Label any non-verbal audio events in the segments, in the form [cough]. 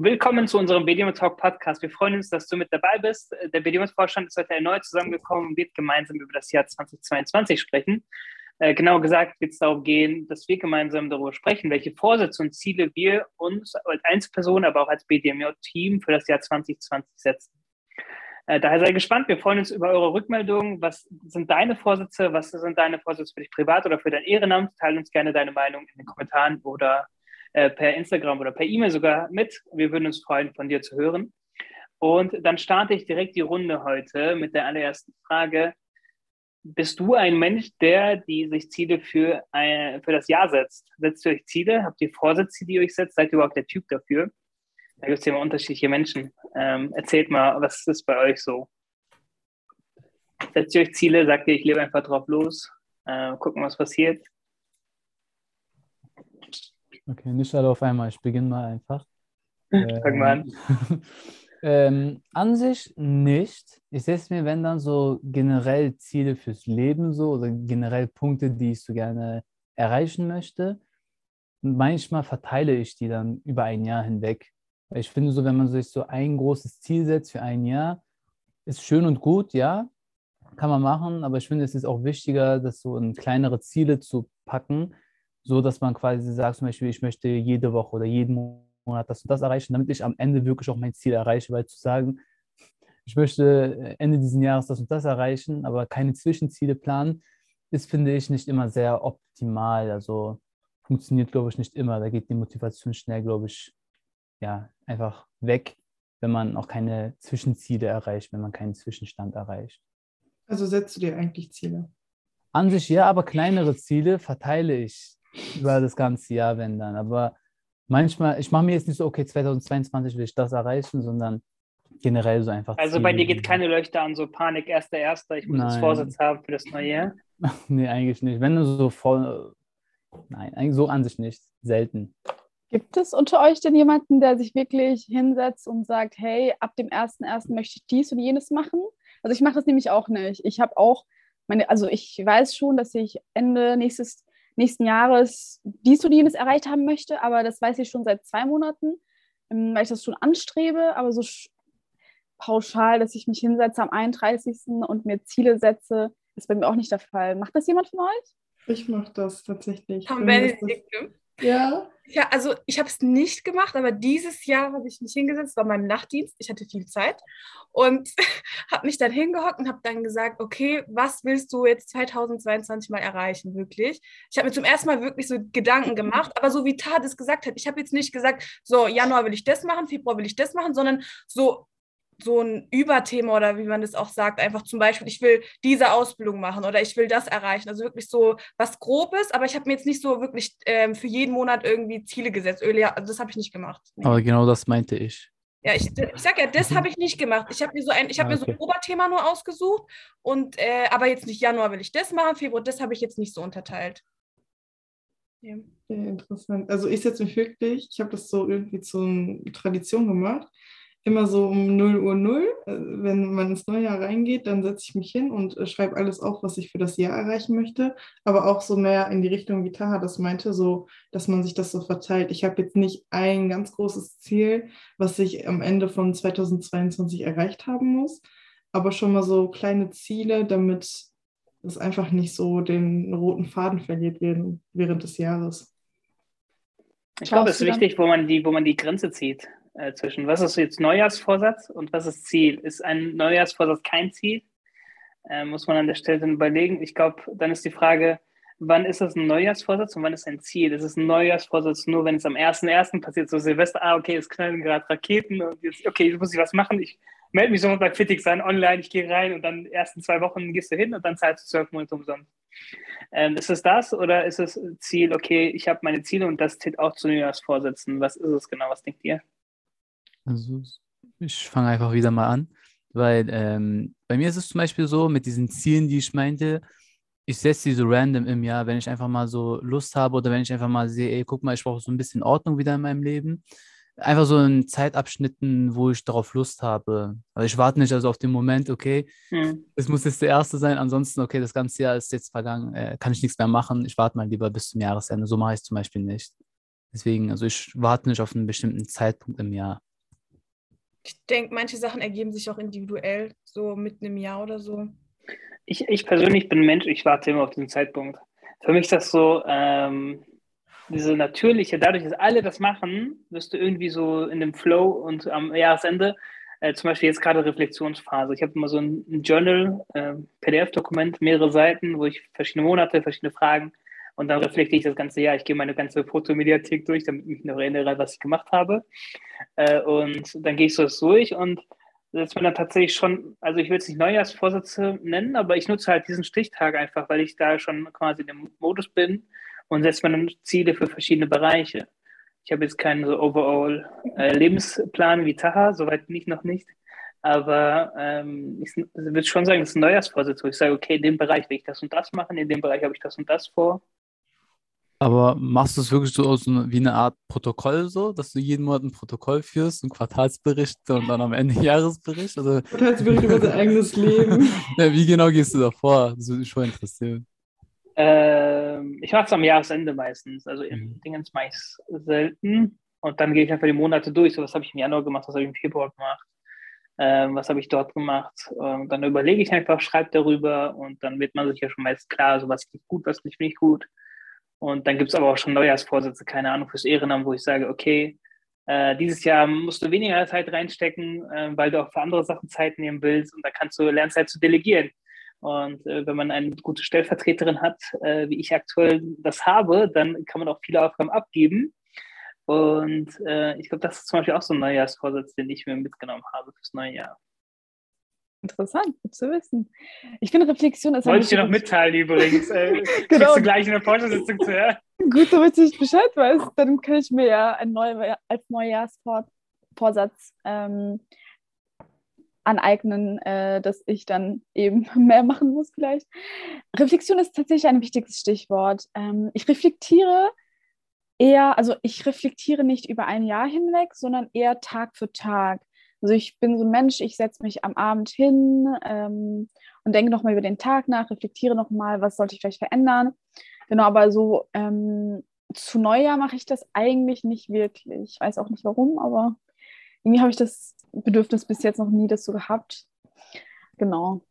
Willkommen zu unserem BDM Talk Podcast. Wir freuen uns, dass du mit dabei bist. Der BDM Vorstand ist heute erneut zusammengekommen und wird gemeinsam über das Jahr 2022 sprechen. Äh, genau gesagt wird es darum gehen, dass wir gemeinsam darüber sprechen, welche Vorsätze und Ziele wir uns als Einzelperson, aber auch als BDMJ-Team für das Jahr 2020 setzen. Äh, daher sei gespannt. Wir freuen uns über eure Rückmeldungen. Was sind deine Vorsätze? Was sind deine Vorsätze für dich privat oder für dein Ehrenamt? Teil uns gerne deine Meinung in den Kommentaren oder äh, per Instagram oder per E-Mail sogar mit. Wir würden uns freuen, von dir zu hören. Und dann starte ich direkt die Runde heute mit der allerersten Frage. Bist du ein Mensch, der die sich Ziele für, ein, für das Jahr setzt? Setzt ihr euch Ziele? Habt ihr Vorsätze, die ihr euch setzt? Seid ihr überhaupt der Typ dafür? Da gibt es ja immer unterschiedliche Menschen. Ähm, erzählt mal, was ist bei euch so? Setzt ihr euch Ziele? Sagt ihr, ich lebe einfach drauf los? Äh, gucken, was passiert? Okay, nicht alle auf einmal. Ich beginne mal einfach. [laughs] Fang mal an. ähm, an sich nicht. Ich setze mir, wenn dann so generell Ziele fürs Leben so oder generell Punkte, die ich so gerne erreichen möchte. Und manchmal verteile ich die dann über ein Jahr hinweg. Ich finde so, wenn man sich so ein großes Ziel setzt für ein Jahr, ist schön und gut, ja, kann man machen, aber ich finde, es ist auch wichtiger, das so in kleinere Ziele zu packen, so dass man quasi sagt, zum Beispiel, ich möchte jede Woche oder jeden Monat das und das erreichen, damit ich am Ende wirklich auch mein Ziel erreiche, weil zu sagen, ich möchte Ende dieses Jahres das und das erreichen, aber keine Zwischenziele planen, ist, finde ich, nicht immer sehr optimal. Also funktioniert, glaube ich, nicht immer. Da geht die Motivation schnell, glaube ich, ja, einfach weg, wenn man auch keine Zwischenziele erreicht, wenn man keinen Zwischenstand erreicht. Also setzt du dir eigentlich Ziele? An sich ja, aber kleinere Ziele verteile ich über das ganze Jahr, wenn dann. Aber manchmal, ich mache mir jetzt nicht so, okay, 2022 will ich das erreichen, sondern generell so einfach. Also bei dir geht keine Leuchte an, so Panik, erster, erster, ich muss jetzt Vorsatz haben für das neue Jahr? [laughs] nee, eigentlich nicht. Wenn du so voll. Nein, eigentlich so an sich nicht. Selten. Gibt es unter euch denn jemanden, der sich wirklich hinsetzt und sagt, hey, ab dem 1.1. möchte ich dies und jenes machen? Also ich mache das nämlich auch nicht. Ich habe auch meine, also ich weiß schon, dass ich Ende nächstes nächsten Jahres dies und jenes erreicht haben möchte, aber das weiß ich schon seit zwei Monaten, ähm, weil ich das schon anstrebe, aber so pauschal, dass ich mich hinsetze am 31. und mir Ziele setze, ist bei mir auch nicht der Fall. Macht das jemand von euch? Ich mache das tatsächlich. Haben Benedikt, ja. Ja, also ich habe es nicht gemacht, aber dieses Jahr habe ich mich hingesetzt, war mein Nachtdienst, ich hatte viel Zeit und [laughs] habe mich dann hingehockt und habe dann gesagt, okay, was willst du jetzt 2022 mal erreichen, wirklich? Ich habe mir zum ersten Mal wirklich so Gedanken gemacht, aber so wie Tat es gesagt hat, ich habe jetzt nicht gesagt, so Januar will ich das machen, Februar will ich das machen, sondern so so ein Überthema oder wie man das auch sagt, einfach zum Beispiel, ich will diese Ausbildung machen oder ich will das erreichen. Also wirklich so was Grobes, aber ich habe mir jetzt nicht so wirklich ähm, für jeden Monat irgendwie Ziele gesetzt. Also das habe ich nicht gemacht. Nee. Aber genau das meinte ich. Ja, ich, ich sag ja, das habe ich nicht gemacht. Ich habe mir so ein, ich habe okay. mir so ein Oberthema nur ausgesucht und äh, aber jetzt nicht Januar will ich das machen, Februar, das habe ich jetzt nicht so unterteilt. Ja. ja interessant. Also ich setze mich wirklich, ich habe das so irgendwie zur Tradition gemacht immer so um 0 Uhr 0. Äh, wenn man ins neue Jahr reingeht, dann setze ich mich hin und äh, schreibe alles auf, was ich für das Jahr erreichen möchte. Aber auch so mehr in die Richtung, wie Taha das meinte, so, dass man sich das so verteilt. Ich habe jetzt nicht ein ganz großes Ziel, was ich am Ende von 2022 erreicht haben muss, aber schon mal so kleine Ziele, damit es einfach nicht so den roten Faden verliert während des Jahres. Ich glaube, es ist wichtig, wo man die, wo man die Grenze zieht äh, zwischen was ist jetzt Neujahrsvorsatz und was ist Ziel. Ist ein Neujahrsvorsatz kein Ziel? Äh, muss man an der Stelle dann überlegen. Ich glaube, dann ist die Frage, wann ist das ein Neujahrsvorsatz und wann ist ein Ziel? Ist es ein Neujahrsvorsatz nur, wenn es am 1.1. passiert, so Silvester, ah, okay, es knallen gerade Raketen und jetzt, okay, jetzt muss ich was machen. Ich melde mich sofort bei Fitix an, online, ich gehe rein und dann die ersten zwei Wochen gehst du hin und dann zahlst du zwölf Monate umsonst. Ähm, ist es das oder ist es Ziel, okay, ich habe meine Ziele und das zählt auch zu Neujahrsvorsätzen? Was ist es genau? Was denkt ihr? Also ich fange einfach wieder mal an, weil ähm, bei mir ist es zum Beispiel so, mit diesen Zielen, die ich meinte, ich setze die so random im Jahr, wenn ich einfach mal so Lust habe oder wenn ich einfach mal sehe, ey, guck mal, ich brauche so ein bisschen Ordnung wieder in meinem Leben. Einfach so in Zeitabschnitten, wo ich darauf Lust habe. Also ich warte nicht also auf den Moment, okay, hm. es muss jetzt der erste sein, ansonsten, okay, das ganze Jahr ist jetzt vergangen, äh, kann ich nichts mehr machen, ich warte mal lieber bis zum Jahresende. So mache ich es zum Beispiel nicht. Deswegen, also ich warte nicht auf einen bestimmten Zeitpunkt im Jahr. Ich denke, manche Sachen ergeben sich auch individuell, so mitten im Jahr oder so. Ich, ich persönlich bin Mensch, ich warte immer auf diesen Zeitpunkt. Für mich ist das so, ähm, diese natürliche, dadurch, dass alle das machen, wirst du irgendwie so in dem Flow und am Jahresende, äh, zum Beispiel jetzt gerade Reflexionsphase. Ich habe immer so ein, ein Journal, äh, PDF-Dokument, mehrere Seiten, wo ich verschiedene Monate, verschiedene Fragen und dann reflektiere ich das ganze Jahr. Ich gehe meine ganze Fotomediathek durch, damit ich mich noch erinnere, was ich gemacht habe. Äh, und dann gehe ich so das durch und setze mir dann tatsächlich schon, also ich will es nicht Neujahrsvorsätze nennen, aber ich nutze halt diesen Stichtag einfach, weil ich da schon quasi in dem Modus bin und setze mir dann Ziele für verschiedene Bereiche. Ich habe jetzt keinen so overall äh, Lebensplan wie Taha, soweit nicht noch nicht. Aber ähm, ich würde schon sagen, das ist ein Neujahrsvorsitz, wo ich sage, okay, in dem Bereich will ich das und das machen, in dem Bereich habe ich das und das vor. Aber machst du es wirklich so aus, wie eine Art Protokoll so, dass du jeden Monat ein Protokoll führst, einen Quartalsbericht und dann am Ende [laughs] Jahresbericht? Also, Quartalsbericht über dein eigenes Leben. [laughs] ja, wie genau gehst du da vor? Das würde mich schon interessieren. Ähm, ich mache es am Jahresende meistens. Also im Mhm. Dingens mache ich es selten. Und dann gehe ich einfach die Monate durch. So, was habe ich im Januar gemacht, was habe ich im Februar gemacht, ähm, was habe ich dort gemacht. Und dann überlege ich einfach, schreibe darüber und dann wird man sich ja schon meist klar, so was lief gut, was lief nicht gut. Und dann gibt es aber auch schon Neujahrsvorsätze, keine Ahnung, fürs Ehrenamt, wo ich sage, okay, äh, dieses Jahr musst du weniger Zeit reinstecken, äh, weil du auch für andere Sachen Zeit nehmen willst und da kannst du lernst halt zu delegieren. Und äh, wenn man eine gute Stellvertreterin hat, äh, wie ich aktuell das habe, dann kann man auch viele Aufgaben abgeben. Und äh, ich glaube, das ist zum Beispiel auch so ein Neujahrsvorsatz, den ich mir mitgenommen habe fürs neue Jahr. Interessant, gut zu wissen. Ich finde, Reflexion ist Wollte ich dir noch mitteilen übrigens. Äh, [laughs] Genau. Kriegst du gleich in der Vorstellungssitzung zu hören. Gut, damit ich Bescheid weiß, dann kann ich mir ja ein Neu als Neujahrsvorsatz ähm, aneignen, äh, dass ich dann eben [laughs] mehr machen muss vielleicht. Reflexion ist tatsächlich ein wichtiges Stichwort. Ähm, ich reflektiere eher, also ich reflektiere nicht über ein Jahr hinweg, sondern eher Tag für Tag. Also ich bin so ein Mensch, ich setze mich am Abend hin ähm, und denke nochmal über den Tag nach, reflektiere nochmal, was sollte ich vielleicht verändern. Genau, aber so ähm, zu Neujahr mache ich das eigentlich nicht wirklich. Ich weiß auch nicht warum, aber irgendwie habe ich das Bedürfnis bis jetzt noch nie dazu gehabt. Genau.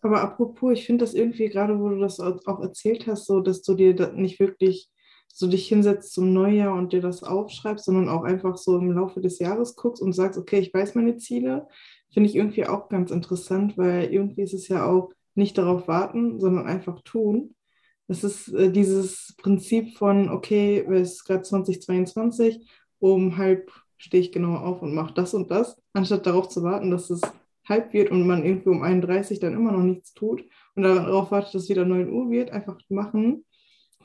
Aber apropos, ich finde das irgendwie gerade, wo du das auch erzählt hast, so, dass du dir da nicht wirklich so dich hinsetzt zum Neujahr und dir das aufschreibst, sondern auch einfach so im Laufe des Jahres guckst und sagst, okay, ich weiß meine Ziele, finde ich irgendwie auch ganz interessant, weil irgendwie ist es ja auch nicht darauf warten, sondern einfach tun. Es ist äh, dieses Prinzip von, okay, es ist gerade 2022, um halb stehe ich genau auf und mache das und das, anstatt darauf zu warten, dass es halb wird und man irgendwie um 31 dann immer noch nichts tut und darauf wartet, dass es wieder 9 Uhr wird, einfach machen,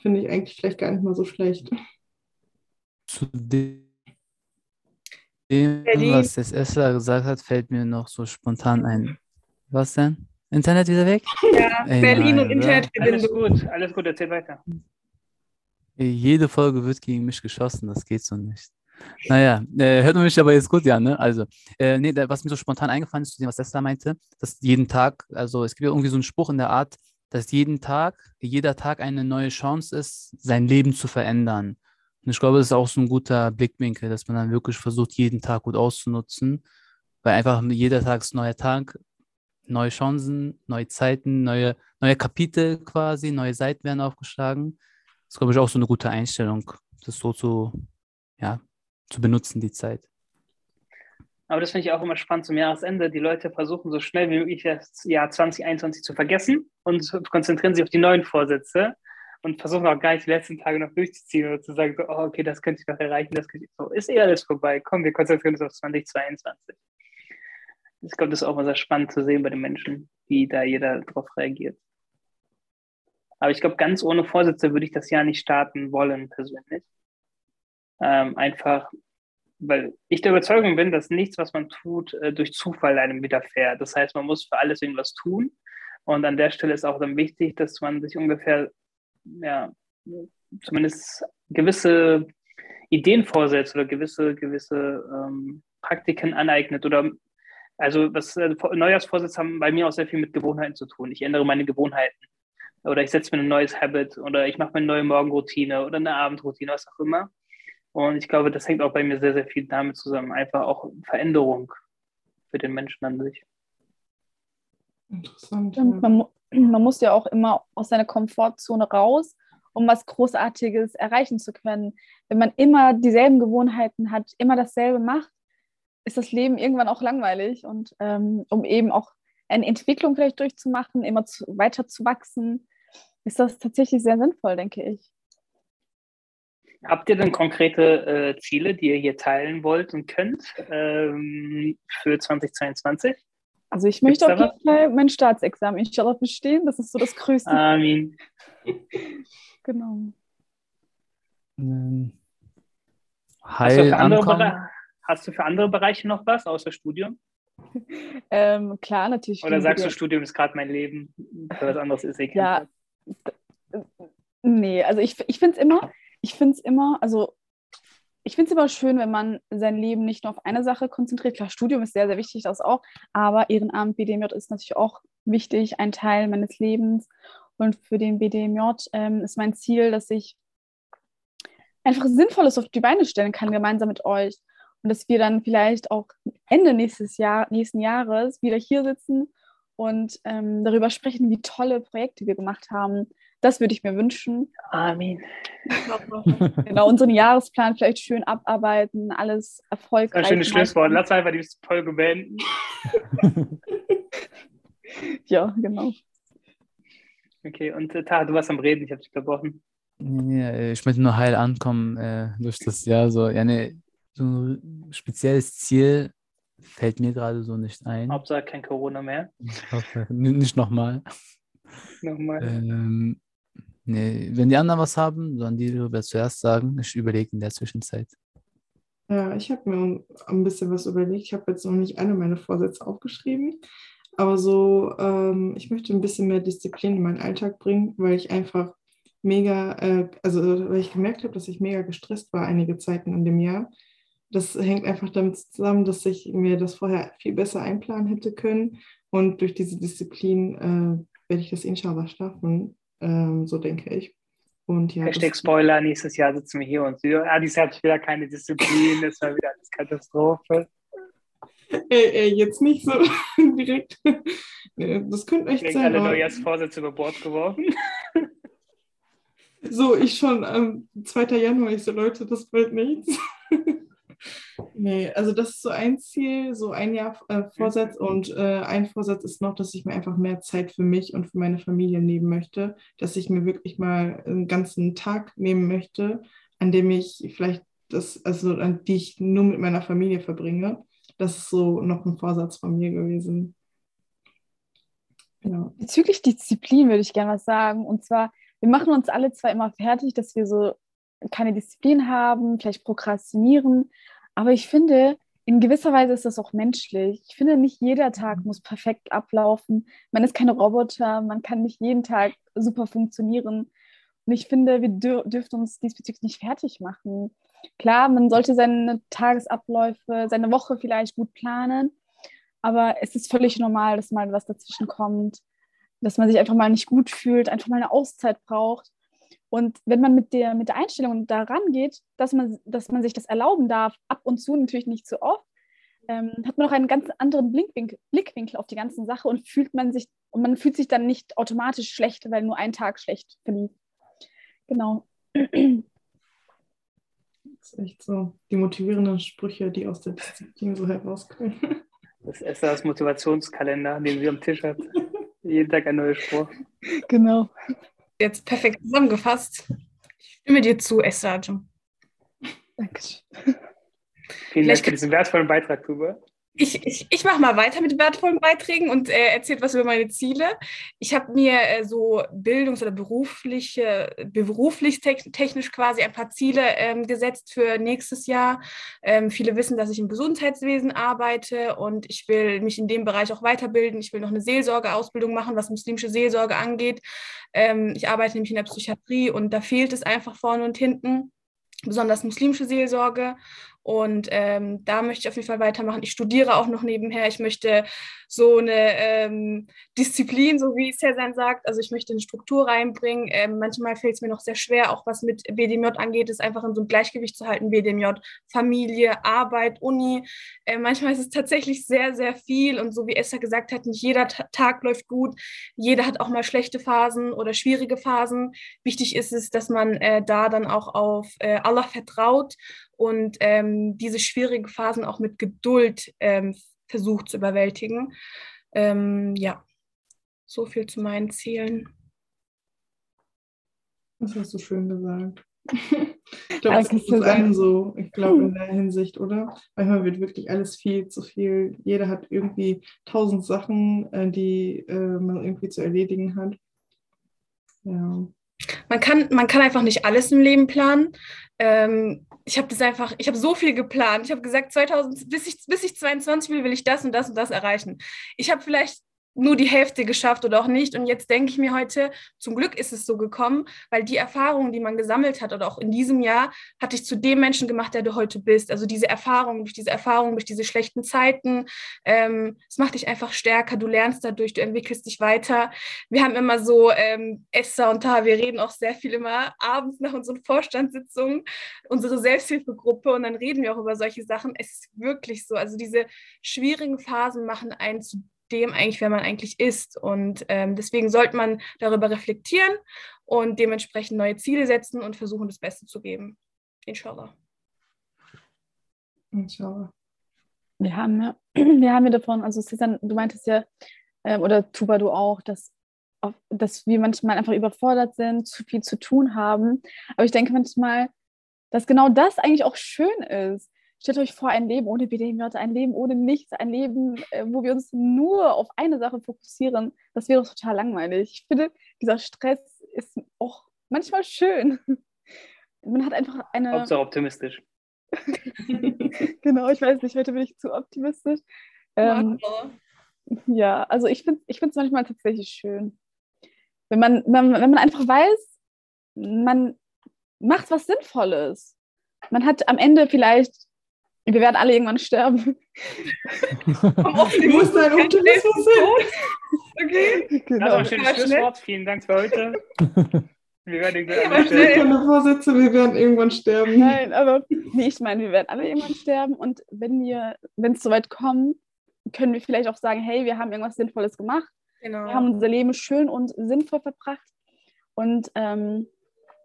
finde ich eigentlich vielleicht gar nicht mal so schlecht. Zu dem, Berlin. was das Esra gesagt hat, fällt mir noch so spontan ein. Was denn? Internet wieder weg? Ja, Ey, Berlin nein, und oder? Alles Internetverbindung. gut, alles gut, erzähl weiter. Jede Folge wird gegen mich geschossen, das geht so nicht. Naja, äh, hört man mich aber jetzt gut, ja, ne? Also, äh, nee, da, was mir so spontan eingefallen ist, zu dem, was Tesla meinte, dass jeden Tag, also es gibt ja irgendwie so einen Spruch in der Art, dass jeden Tag, jeder Tag eine neue Chance ist, sein Leben zu verändern. Und ich glaube, das ist auch so ein guter Blickwinkel, dass man dann wirklich versucht, jeden Tag gut auszunutzen, weil einfach jeder Tag ist ein neuer Tag, neue Chancen, neue Zeiten, neue, neue Kapitel quasi, neue Seiten werden aufgeschlagen. Das ist, glaube ich, auch so eine gute Einstellung, das so zu, ja, zu benutzen, die Zeit. Aber das finde ich auch immer spannend zum Jahresende. Die Leute versuchen so schnell wie möglich das Jahr 2021 zu vergessen und konzentrieren sich auf die neuen Vorsätze und versuchen auch gar nicht die letzten Tage noch durchzuziehen oder zu sagen, so, oh, okay, das könnte ich noch erreichen, das könnte ich so. Ist eh alles vorbei. Komm, wir konzentrieren uns auf 2022. Ich glaube, das ist auch immer sehr spannend zu sehen bei den Menschen, wie da jeder drauf reagiert. Aber ich glaube, ganz ohne Vorsätze würde ich das Jahr nicht starten wollen, persönlich. Ähm, einfach, weil ich der Überzeugung bin, dass nichts, was man tut, äh, durch Zufall einem widerfährt. Das heißt, man muss für alles irgendwas tun. Und an der Stelle ist auch dann wichtig, dass man sich ungefähr, ja, zumindest gewisse Ideen vorsetzt oder gewisse, gewisse ähm, Praktiken aneignet oder also was äh, Neujahrsvorsätze haben bei mir auch sehr viel mit Gewohnheiten zu tun. Ich ändere meine Gewohnheiten oder ich setze mir ein neues Habit oder ich mache mir eine neue Morgenroutine oder eine Abendroutine, was auch immer. Und ich glaube, das hängt auch bei mir sehr, sehr viel damit zusammen. Einfach auch Veränderung für den Menschen an sich. Interessant. Und man, [clears throat] man muss ja auch immer aus seiner Komfortzone raus, um was Großartiges erreichen zu können. Wenn man immer dieselben Gewohnheiten hat, immer dasselbe macht, ist das Leben irgendwann auch langweilig. Und ähm, um eben auch eine Entwicklung vielleicht durchzumachen, immer zu, weiter zu wachsen, ist das tatsächlich sehr sinnvoll, denke ich. Habt ihr denn konkrete äh, Ziele, die ihr hier teilen wollt und könnt ähm, für 2022? Also ich möchte auf jeden Fall mein Staatsexamen inshallah bestehen. Das ist so das Größte. Amin. [laughs] Genau. Ähm, Hast du, andere hast du für andere Bereiche noch was außer Studium? [laughs] Ähm, klar, natürlich. Oder sagst du, Studium ist gerade mein Leben? Für was anderes ist egal. Ja, Nee, also ich, ich finde es immer, ich finde es immer, also ich finde es immer schön, wenn man sein Leben nicht nur auf eine Sache konzentriert. Klar, Studium ist sehr, sehr wichtig, das auch, aber Ehrenamt, BDMJ ist natürlich auch wichtig, ein Teil meines Lebens. Und für den BDMJ ähm, ist mein Ziel, dass ich einfach Sinnvolles auf die Beine stellen kann, gemeinsam mit euch. Und dass wir dann vielleicht auch Ende nächstes Jahr, nächsten Jahres wieder hier sitzen und ähm, darüber sprechen, wie tolle Projekte wir gemacht haben. Das würde ich mir wünschen. Amin. [laughs] [laughs] Genau, unseren Jahresplan vielleicht schön abarbeiten, alles Ein erfolgreich. schönes Schlusswort. Lass einfach die Folge beenden. [laughs] Ja, genau. Okay, und äh, Taha, du warst am Reden, ich habe dich unterbrochen. Ja, ich möchte nur heil ankommen äh, durch das Jahr. So, ja, ne, so ein spezielles Ziel fällt mir gerade so nicht ein. Hauptsache kein Corona mehr. Ich hoffe, nicht nochmal. Nochmal. Ähm, nee, wenn die anderen was haben, sollen die darüber zuerst sagen. Ich überlege in der Zwischenzeit. Ja, ich habe mir ein bisschen was überlegt. Ich habe jetzt noch nicht alle meine Vorsätze aufgeschrieben, aber so, ähm, ich möchte ein bisschen mehr Disziplin in meinen Alltag bringen, weil ich einfach mega, äh, also weil ich gemerkt habe, dass ich mega gestresst war einige Zeiten in dem Jahr. Das hängt einfach damit zusammen, dass ich mir das vorher viel besser einplanen hätte können und durch diese Disziplin äh, werde ich das inshallah schaffen, ähm, so denke ich. Und ja, Hashtag Spoiler, nächstes Jahr sitzen wir hier und so, ja, dieses Jahr habe ich wieder keine Disziplin, das war wieder alles Katastrophe. Ey, ey, jetzt nicht so [laughs] direkt. Das könnte echt Direkt sein. alle aber- Neujahrsvorsätze über Bord geworfen. So, ich schon am 2. Januar, ich so, Leute, das wird nichts. [laughs] nee, also das ist so ein Ziel, so ein Jahr äh, Vorsatz und äh, ein Vorsatz ist noch, dass ich mir einfach mehr Zeit für mich und für meine Familie nehmen möchte, dass ich mir wirklich mal einen ganzen Tag nehmen möchte, an dem ich vielleicht das, also an die ich nur mit meiner Familie verbringe. Das ist so noch ein Vorsatz von mir gewesen. Ja. Bezüglich Disziplin würde ich gerne was sagen. Und zwar, wir machen uns alle zwar immer fertig, dass wir so keine Disziplin haben, vielleicht prokrastinieren, aber ich finde, in gewisser Weise ist das auch menschlich. Ich finde, nicht jeder Tag muss perfekt ablaufen. Man ist kein Roboter, man kann nicht jeden Tag super funktionieren. Und ich finde, wir dür dürfen uns diesbezüglich nicht fertig machen. Klar, man sollte seine Tagesabläufe, seine Woche vielleicht gut planen, aber es ist völlig normal, dass mal was dazwischen kommt, dass man sich einfach mal nicht gut fühlt, einfach mal eine Auszeit braucht. Und wenn man mit der, mit der Einstellung da rangeht, dass man, dass man sich das erlauben darf, ab und zu natürlich nicht zu oft, ähm, hat man auch einen ganz anderen Blickwinkel, Blickwinkel auf die ganze Sache und fühlt man sich und man fühlt sich dann nicht automatisch schlecht, weil nur ein Tag schlecht verlief. Genau. Das ist echt so die motivierenden Sprüche, die aus der Disziplin so herauskommen. Das ist das Motivationskalender, den sie am Tisch hat. [laughs] Jeden Tag ein neuer Spruch. Genau. Jetzt perfekt zusammengefasst. Ich stimme dir zu, Esrajum. Dankeschön. Vielen Dank für diesen wertvollen Beitrag, Tuba. Ich, ich, ich mache mal weiter mit wertvollen Beiträgen und äh, erzähle was über meine Ziele. Ich habe mir äh, so bildungs- oder berufliche, beruflich tech- technisch quasi ein paar Ziele ähm, gesetzt für nächstes Jahr. Ähm, viele wissen, dass ich im Gesundheitswesen arbeite und ich will mich in dem Bereich auch weiterbilden. Ich will noch eine Seelsorgeausbildung machen, was muslimische Seelsorge angeht. Ähm, ich arbeite nämlich in der Psychiatrie und da fehlt es einfach vorne und hinten besonders muslimische Seelsorge. Und ähm, da möchte ich auf jeden Fall weitermachen. Ich studiere auch noch nebenher. Ich möchte so eine ähm, Disziplin, so wie Cezanne sagt, also ich möchte eine Struktur reinbringen. Ähm, manchmal fällt es mir noch sehr schwer, auch was mit BDMJ angeht, ist einfach in so ein Gleichgewicht zu halten. BDMJ, Familie, Arbeit, Uni. Äh, manchmal ist es tatsächlich sehr, sehr viel. Und so wie Esther gesagt hat, nicht jeder Ta Tag läuft gut. Jeder hat auch mal schlechte Phasen oder schwierige Phasen. Wichtig ist es, dass man äh, da dann auch auf äh, Allah vertraut und ähm, diese schwierigen Phasen auch mit Geduld ähm, versucht zu überwältigen. Ähm, ja, so viel zu meinen Zielen. Das hast du schön gesagt. [laughs] ich glaube, das ist allen so, ich glaube, in [laughs] der Hinsicht, oder? Manchmal wird wirklich alles viel zu viel. Jeder hat irgendwie tausend Sachen, äh, die äh, man irgendwie zu erledigen hat. Ja. Man kann, man kann einfach nicht alles im Leben planen. Ähm, ich habe das einfach, ich habe so viel geplant. Ich habe gesagt, 2000, bis ich, bis ich 22 will, will ich das und das und das erreichen. Ich habe vielleicht nur die Hälfte geschafft oder auch nicht. Und jetzt denke ich mir heute, zum Glück ist es so gekommen, weil die Erfahrungen, die man gesammelt hat oder auch in diesem Jahr, hat dich zu dem Menschen gemacht, der du heute bist. Also diese Erfahrung, durch diese Erfahrung, durch diese schlechten Zeiten, ähm, es macht dich einfach stärker, du lernst dadurch, du entwickelst dich weiter. Wir haben immer so, ähm, Esther und Ta, wir reden auch sehr viel immer abends nach unseren Vorstandssitzungen, unsere Selbsthilfegruppe und dann reden wir auch über solche Sachen. Es ist wirklich so, also diese schwierigen Phasen machen einen zu dem eigentlich, wer man eigentlich ist. Und ähm, deswegen sollte man darüber reflektieren und dementsprechend neue Ziele setzen und versuchen, das Beste zu geben. Inshallah. Inshallah. Wir haben ja, [clears throat] wir haben ja davon, also Susan, du meintest ja, äh, oder Tuba, du auch, dass, dass wir manchmal einfach überfordert sind, zu viel zu tun haben. Aber ich denke manchmal, dass genau das eigentlich auch schön ist. Stellt euch vor, ein Leben ohne BDMJ, ein Leben ohne nichts, ein Leben, äh, wo wir uns nur auf eine Sache fokussieren. Das wäre total langweilig. Ich finde, dieser Stress ist auch manchmal schön. [laughs] Man hat einfach eine. Hauptsache optimistisch. [laughs] genau, ich weiß nicht, heute bin ich zu optimistisch. Ähm, ja, also ich finde es ich manchmal tatsächlich schön. Wenn man, wenn, wenn man einfach weiß, man macht was Sinnvolles. Man hat am Ende vielleicht wir werden alle irgendwann sterben. [laughs] du musst dein Optimismus sein. Okay. Genau. Also ein schönes Schlusswort. Vielen Dank für heute. [laughs] Wir werden irgendwann sterben. Ich keine Vorsätze, wir werden irgendwann sterben. Nein, aber nee, ich meine, wir werden alle irgendwann sterben. Und wenn wir, wenn es soweit kommt, können wir vielleicht auch sagen, hey, wir haben irgendwas Sinnvolles gemacht. Genau. Wir haben unser Leben schön und sinnvoll verbracht. Und ähm,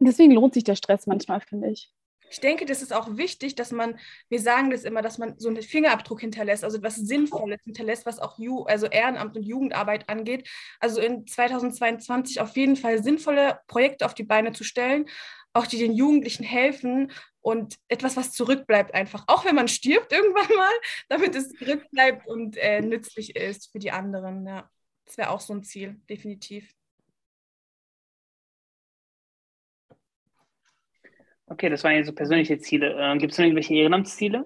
deswegen lohnt sich der Stress manchmal, finde ich. Ich denke, das ist auch wichtig, dass man, wir sagen das immer, dass man so einen Fingerabdruck hinterlässt, also was Sinnvolles hinterlässt, was auch Ju also Ehrenamt und Jugendarbeit angeht. Also in 2022 auf jeden Fall sinnvolle Projekte auf die Beine zu stellen, auch die den Jugendlichen helfen und etwas, was zurückbleibt einfach, auch wenn man stirbt irgendwann mal, [laughs] damit es zurückbleibt und äh, nützlich ist für die anderen. Ja, das wäre auch so ein Ziel, definitiv. Okay, das waren ja so persönliche Ziele. Äh, Gibt es noch irgendwelche Ehrenamtsziele?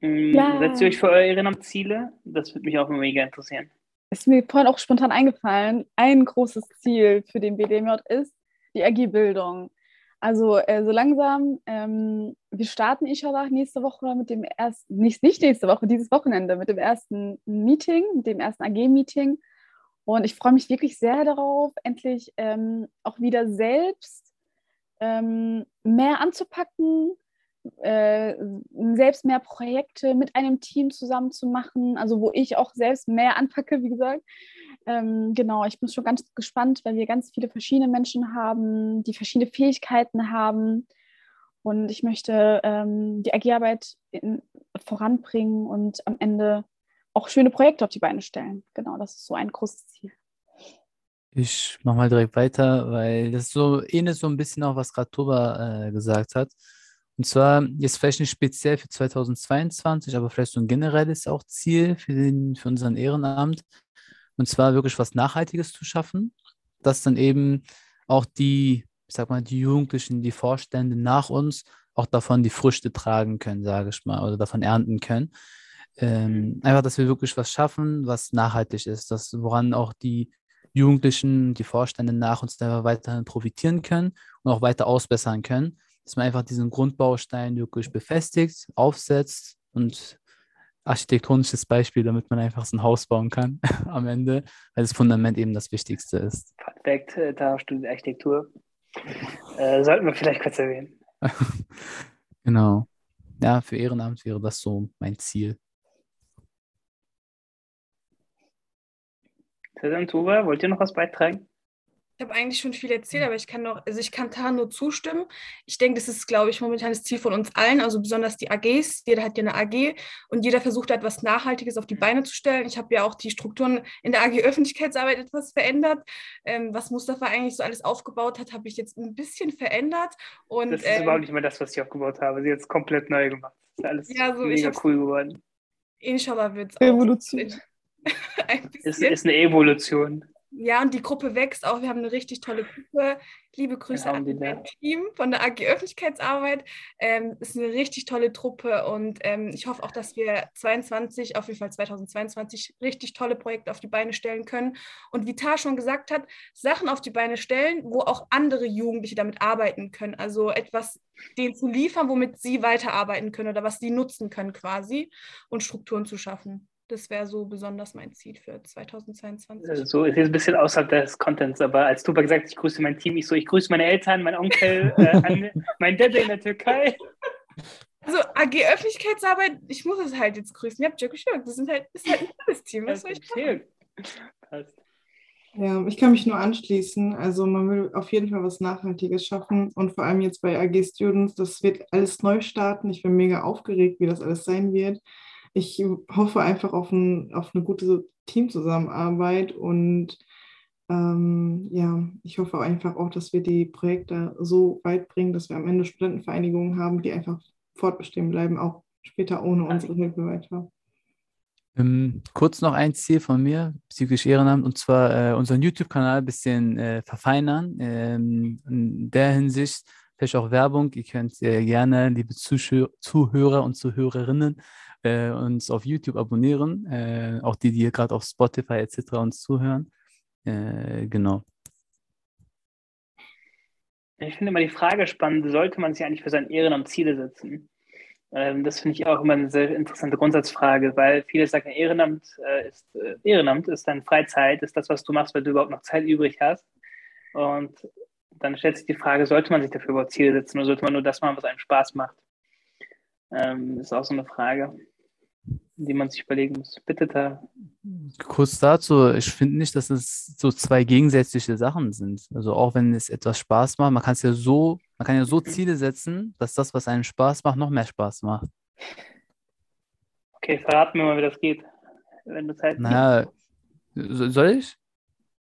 Ähm, ja. Setzt ihr euch für eure Ehrenamtsziele? Das würde mich auch mega interessieren. Ist mir vorhin auch spontan eingefallen. Ein großes Ziel für den BDMJ ist die AG-Bildung. Also äh, so langsam, ähm, wir starten inshallah nächste Woche mit dem ersten, nicht, nicht nächste Woche, dieses Wochenende mit dem ersten Meeting, mit dem ersten AG-Meeting. Und ich freue mich wirklich sehr darauf, endlich ähm, auch wieder selbst ähm, mehr anzupacken, äh, selbst mehr Projekte mit einem Team zusammen zu machen, also wo ich auch selbst mehr anpacke, wie gesagt. Ähm, genau, ich bin schon ganz gespannt, weil wir ganz viele verschiedene Menschen haben, die verschiedene Fähigkeiten haben. Und ich möchte ähm, die AG-Arbeit voranbringen und am Ende auch schöne Projekte auf die Beine stellen. Genau, das ist so ein großes Ziel. Ich mache mal direkt weiter, weil das so ähnlich so ein bisschen auch, was gerade Toba äh, gesagt hat. Und zwar jetzt vielleicht nicht speziell für 2022, aber vielleicht so ein generelles auch Ziel für, den, für unseren Ehrenamt. Und zwar wirklich was Nachhaltiges zu schaffen, dass dann eben auch die, ich sag mal, die Jugendlichen, die Vorstände nach uns auch davon die Früchte tragen können, sage ich mal, oder davon ernten können. Ähm, einfach, dass wir wirklich was schaffen, was nachhaltig ist, das, woran auch die Jugendlichen, die Vorstände nach uns weiterhin profitieren können und auch weiter ausbessern können. dass man einfach diesen Grundbaustein wirklich befestigt, aufsetzt und architektonisches Beispiel, damit man einfach so ein Haus bauen kann [laughs] am Ende, weil das Fundament eben das Wichtigste ist. Perfekt, äh, da studiert Architektur. Äh, sollten wir vielleicht kurz erwähnen. [laughs] genau. Ja, für Ehrenamt wäre das so mein Ziel. Tessa Tuva, wollt ihr noch was beitragen? Ich habe eigentlich schon viel erzählt, aber ich kann noch, also ich kann Tan nur zustimmen. Ich denke, das ist, glaube ich, momentan das Ziel von uns allen, also besonders die AGs. Jeder hat ja eine AG und jeder versucht etwas Nachhaltiges auf die Beine zu stellen. Ich habe ja auch die Strukturen in der AG Öffentlichkeitsarbeit etwas verändert. Ähm, was Mustafa eigentlich so alles aufgebaut hat, habe ich jetzt ein bisschen verändert. Und, das ist ähm, überhaupt nicht mehr das, was ich aufgebaut habe. Sie hat es komplett neu gemacht. Das ist alles Ja, so, mega cool geworden. Inshallah wird es Revolution. [laughs] ein Ist, bisschen. ist eine Evolution. Ja, und die Gruppe wächst auch. Wir haben eine richtig tolle Gruppe. Liebe Grüße an mein Team von der AG Öffentlichkeitsarbeit. Ähm, ist eine richtig tolle Truppe und ähm, ich hoffe auch, dass wir 22, auf jeden Fall 2022, richtig tolle Projekte auf die Beine stellen können. Und wie Tar schon gesagt hat, Sachen auf die Beine stellen, wo auch andere Jugendliche damit arbeiten können. Also etwas denen zu liefern, womit sie weiterarbeiten können oder was sie nutzen können quasi und Strukturen zu schaffen. Das wäre so besonders mein Ziel für 2022. Äh, So ist jetzt ein bisschen außerhalb des Contents, aber als Tuba gesagt ich grüße mein Team, ich so, ich grüße meine Eltern, meinen Onkel, [laughs] äh, an, mein Dad in der Türkei. Also AG Öffentlichkeitsarbeit, ich muss es halt jetzt grüßen. Ihr habt ja das sind halt, ist halt ein tolles Team. Was soll ich machen? Passt. Ja, ich kann mich nur anschließen. Also man will auf jeden Fall was Nachhaltiges schaffen und vor allem jetzt bei AG Students, das wird alles neu starten. Ich bin mega aufgeregt, wie das alles sein wird. Ich hoffe einfach auf, ein, auf eine gute Teamzusammenarbeit und ähm, ja, ich hoffe einfach auch, dass wir die Projekte so weit bringen, dass wir am Ende Studentenvereinigungen haben, die einfach fortbestehen bleiben, auch später ohne unsere Hilfe weiter. Ähm, kurz noch ein Ziel von mir bezüglich Ehrenamt und zwar äh, unseren YouTube-Kanal ein bisschen äh, verfeinern. Ähm, in der Hinsicht vielleicht auch Werbung. Ihr könnt äh, gerne, liebe Zuschö Zuhörer und Zuhörerinnen, äh, uns auf YouTube abonnieren. Äh, auch die, die hier gerade auf Spotify etc. uns zuhören. Äh, genau. Ich finde immer die Frage spannend, sollte man sich eigentlich für sein Ehrenamt Ziele setzen? Ähm, das finde ich auch immer eine sehr interessante Grundsatzfrage, weil viele sagen, Ehrenamt äh, ist äh, Ehrenamt ist deine Freizeit, ist das, was du machst, weil du überhaupt noch Zeit übrig hast. Und dann stellt sich die Frage, sollte man sich dafür überhaupt Ziele setzen oder sollte man nur das machen, was einem Spaß macht? Ähm, ist auch so eine Frage, die man sich überlegen muss. Bitte da. Kurz dazu, ich finde nicht, dass es so zwei gegensätzliche Sachen sind. Also auch wenn es etwas Spaß macht, man kann es ja so, man kann ja so Ziele setzen, dass das, was einen Spaß macht, noch mehr Spaß macht. Okay, verrat mir mal, wie das geht. Wenn du Zeit Naja, so- soll ich?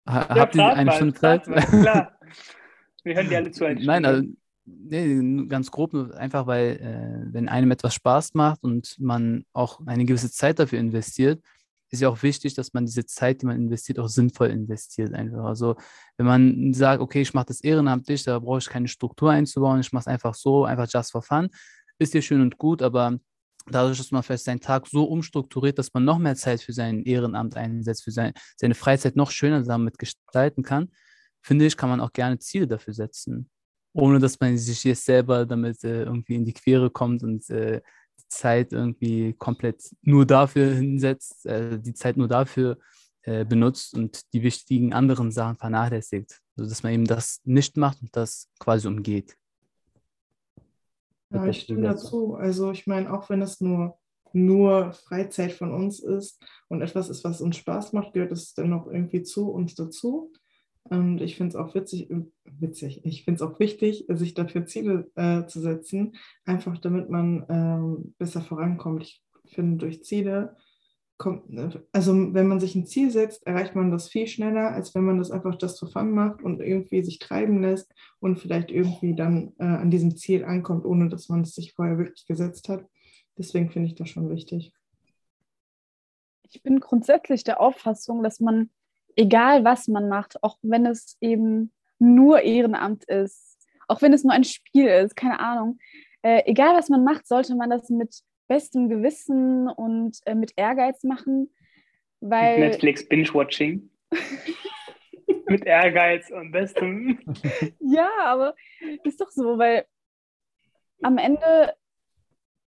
Ha, Ja, habt ihr eine Stunde Zeit? mal, Klar. [laughs] Wir hören dir alle zu. Nein, also, nee, ganz grob, einfach weil, äh, wenn einem etwas Spaß macht und man auch eine gewisse Zeit dafür investiert, ist ja auch wichtig, dass man diese Zeit, die man investiert, auch sinnvoll investiert einfach. Also wenn man sagt, okay, ich mache das ehrenamtlich, da brauche ich keine Struktur einzubauen, ich mache es einfach so, einfach just for fun, ist ja schön und gut, aber dadurch, dass man vielleicht seinen Tag so umstrukturiert, dass man noch mehr Zeit für sein Ehrenamt einsetzt, für sein, seine Freizeit noch schöner damit gestalten kann, finde ich, kann man auch gerne Ziele dafür setzen ohne dass man sich jetzt selber damit äh, irgendwie in die Quere kommt und äh, die Zeit irgendwie komplett nur dafür hinsetzt, äh, die Zeit nur dafür äh, benutzt und die wichtigen anderen Sachen vernachlässigt. Also dass man eben das nicht macht und das quasi umgeht. Ja, ich stimme dazu. Also ich meine, auch wenn es nur, nur Freizeit von uns ist und etwas ist, was uns Spaß macht, gehört es dennoch irgendwie zu uns dazu. Und ich finde es auch witzig, äh, witzig, ich finde es auch wichtig, sich dafür Ziele äh, zu setzen, einfach damit man ähm, besser vorankommt. Ich finde, durch Ziele kommt, äh, also wenn man sich ein Ziel setzt, erreicht man das viel schneller, als wenn man das einfach just for macht und irgendwie sich treiben lässt und vielleicht irgendwie dann äh, an diesem Ziel ankommt, ohne dass man es sich vorher wirklich gesetzt hat. Deswegen finde ich das schon wichtig. Ich bin grundsätzlich der Auffassung, dass man, egal was man macht, auch wenn es eben nur Ehrenamt ist, auch wenn es nur ein Spiel ist, keine Ahnung, äh, egal was man macht, sollte man das mit bestem Gewissen und äh, mit Ehrgeiz machen, weil Netflix Binge-Watching. [laughs] Mit Ehrgeiz und bestem. ja, aber ist doch so, weil am Ende,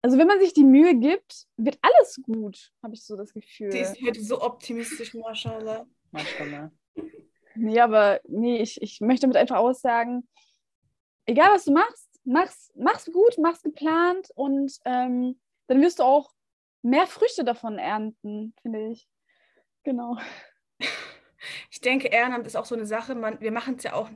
also wenn man sich die Mühe gibt, wird alles gut, habe ich so das Gefühl. Die ist heute so optimistisch, mashallah. Maschallah. Nee, aber nee, ich, ich möchte damit einfach aussagen, egal was du machst, mach's, mach's gut, mach's geplant und ähm, dann wirst du auch mehr Früchte davon ernten, finde ich. Genau. Ich denke, Ehrenamt ist auch so eine Sache, man, wir machen es ja auch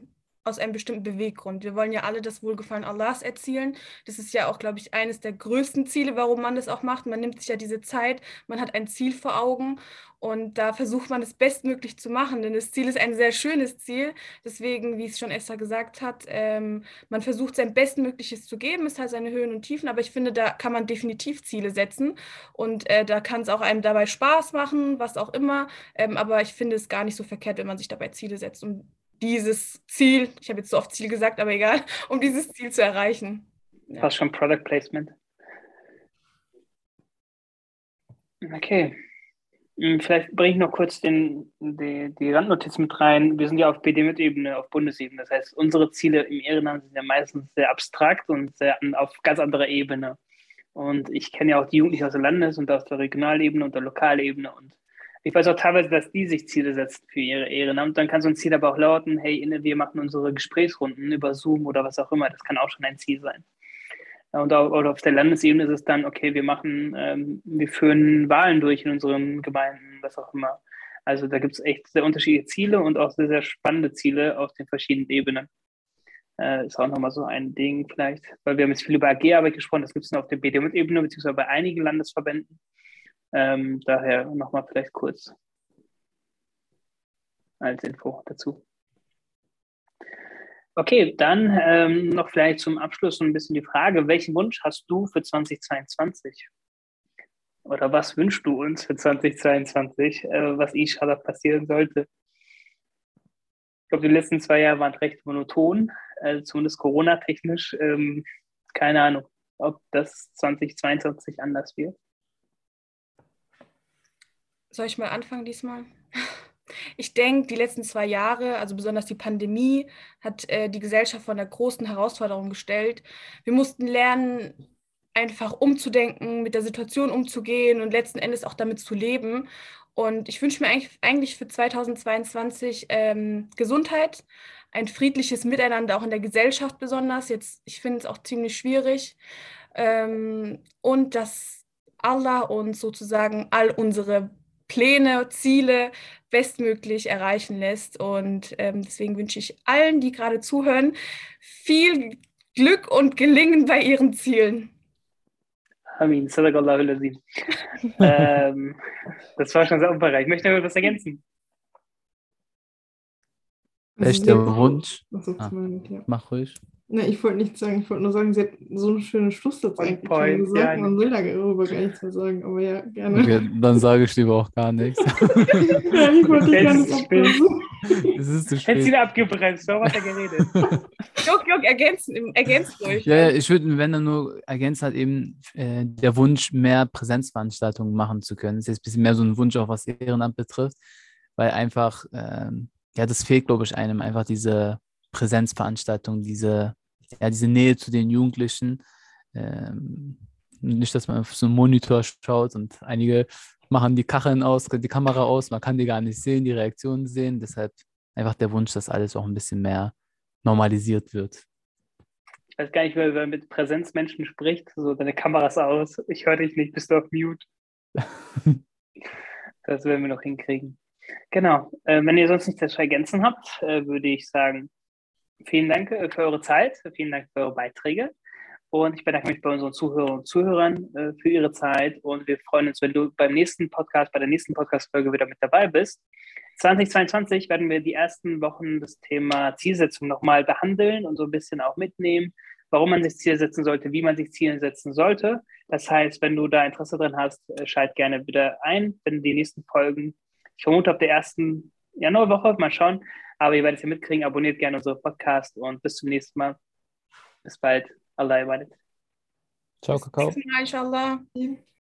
aus einem bestimmten Beweggrund. Wir wollen ja alle das Wohlgefallen Allahs erzielen. Das ist ja auch, glaube ich, eines der größten Ziele, warum man das auch macht. Man nimmt sich ja diese Zeit, man hat ein Ziel vor Augen und da versucht man es bestmöglich zu machen, denn das Ziel ist ein sehr schönes Ziel. Deswegen, wie es schon Esther gesagt hat, ähm, man versucht sein Bestmögliches zu geben. Es hat seine Höhen und Tiefen, aber ich finde, da kann man definitiv Ziele setzen und äh, da kann es auch einem dabei Spaß machen, was auch immer. Ähm, aber ich finde es gar nicht so verkehrt, wenn man sich dabei Ziele setzt und dieses Ziel, ich habe jetzt so oft Ziel gesagt, aber egal, [laughs] um dieses Ziel zu erreichen. Ja. Fast schon Product Placement. Okay. Hm, vielleicht bringe ich noch kurz den, die, die Randnotiz mit rein. Wir sind ja auf BD-Mit-Ebene, auf Bundesebene. Das heißt, unsere Ziele im Ehrenamt sind ja meistens sehr abstrakt und sehr auf ganz anderer Ebene. Und ich kenne ja auch die Jugendlichen aus der Landes- und aus der Regionalebene und der Lokalebene. Und ich weiß auch teilweise, dass die sich Ziele setzen für ihre Ehrenamt. Dann kann so ein Ziel aber auch lauten, hey, wir machen unsere Gesprächsrunden über Zoom oder was auch immer. Das kann auch schon ein Ziel sein. Und auf der Landesebene ist es dann, okay, wir machen, ähm, wir führen Wahlen durch in unseren Gemeinden, was auch immer. Also da gibt es echt sehr unterschiedliche Ziele und auch sehr, sehr spannende Ziele auf den verschiedenen Ebenen. Äh, ist auch nochmal so ein Ding vielleicht, weil wir haben jetzt viel über AG-Arbeit gesprochen, das gibt es nur auf der BDM-Ebene, beziehungsweise bei einigen Landesverbänden. Ähm, daher nochmal vielleicht kurz als Info dazu. Okay, dann ähm, noch vielleicht zum Abschluss ein bisschen die Frage, welchen Wunsch hast du für 2022? Oder was wünschst du uns für 2022, äh, was inshallah passieren sollte? Ich glaube, die letzten zwei Jahre waren recht monoton, äh, zumindest Corona-technisch. Ähm, keine Ahnung, ob das 2022 anders wird. Soll ich mal anfangen diesmal? [laughs] Ich denke, die letzten zwei Jahre, also besonders die Pandemie, hat äh, die Gesellschaft vor einer großen Herausforderung gestellt. Wir mussten lernen, einfach umzudenken, mit der Situation umzugehen und letzten Endes auch damit zu leben. Und ich wünsche mir eigentlich, für 2022 ähm, Gesundheit, ein friedliches Miteinander, auch in der Gesellschaft besonders. Jetzt, ich finde es auch ziemlich schwierig. Ähm, und dass Allah uns sozusagen all unsere Pläne, Ziele bestmöglich erreichen lässt. Und ähm, deswegen wünsche ich allen, die gerade zuhören, viel Glück und Gelingen bei ihren Zielen. Amin, [laughs] ähm, Das war schon sehr umfangreich. Ich möchte noch etwas ergänzen. Welcher Wunsch? Ah. Mach ruhig. Ne, ich wollte nichts sagen, ich wollte nur sagen, sie hat so eine schöne Schlusssatz eigentlich point, schon gesagt. Ja. Man will darüber gar nichts mehr sagen, aber ja, gerne. Okay, dann sage ich lieber auch gar nichts. [laughs] ja, ich wollte gar nicht abbremsen. Es ist zu spät. Hättest du abgebremst, so hat er geredet. Juck, Juck, ergänzen, ergänzt ruhig. Ja, ja, ich würde, wenn dann nur ergänzt halt eben äh, der Wunsch, mehr Präsenzveranstaltungen machen zu können. Das ist jetzt ein bisschen mehr so ein Wunsch, auch was Ehrenamt betrifft, weil einfach, ähm, ja, das fehlt, glaube ich, einem, einfach diese Präsenzveranstaltung, diese ja, diese Nähe zu den Jugendlichen. Ähm, nicht, dass man auf so einen Monitor schaut und einige machen die Kacheln aus, die Kamera aus, man kann die gar nicht sehen, die Reaktionen sehen. Deshalb einfach der Wunsch, dass alles auch ein bisschen mehr normalisiert wird. Ich weiß gar nicht, wer, wer mit Präsenzmenschen spricht. So, deine Kamera ist aus, ich höre dich nicht, bist du auf Mute. [laughs] das werden wir noch hinkriegen. Genau. Äh, wenn ihr sonst nichts zu ergänzen habt, äh, würde ich sagen, vielen Dank äh, für eure Zeit, vielen Dank für eure Beiträge. Und ich bedanke mich bei unseren Zuhörern und Zuhörern äh, für ihre Zeit. Und wir freuen uns, wenn du beim nächsten Podcast, bei der nächsten Podcast-Folge wieder mit dabei bist. 2022 werden wir die ersten Wochen das Thema Zielsetzung nochmal behandeln und so ein bisschen auch mitnehmen, warum man sich Ziele setzen sollte, wie man sich Ziele setzen sollte. Das heißt, wenn du da Interesse drin hast, äh, schalt gerne wieder ein, wenn die nächsten Folgen, ich vermute ab der ersten Januarwoche, mal schauen, aber ihr werdet es ja mitkriegen. Abonniert gerne unseren Podcast und bis zum nächsten Mal. Bis bald. Allah Ciao, Kakao. Inshallah.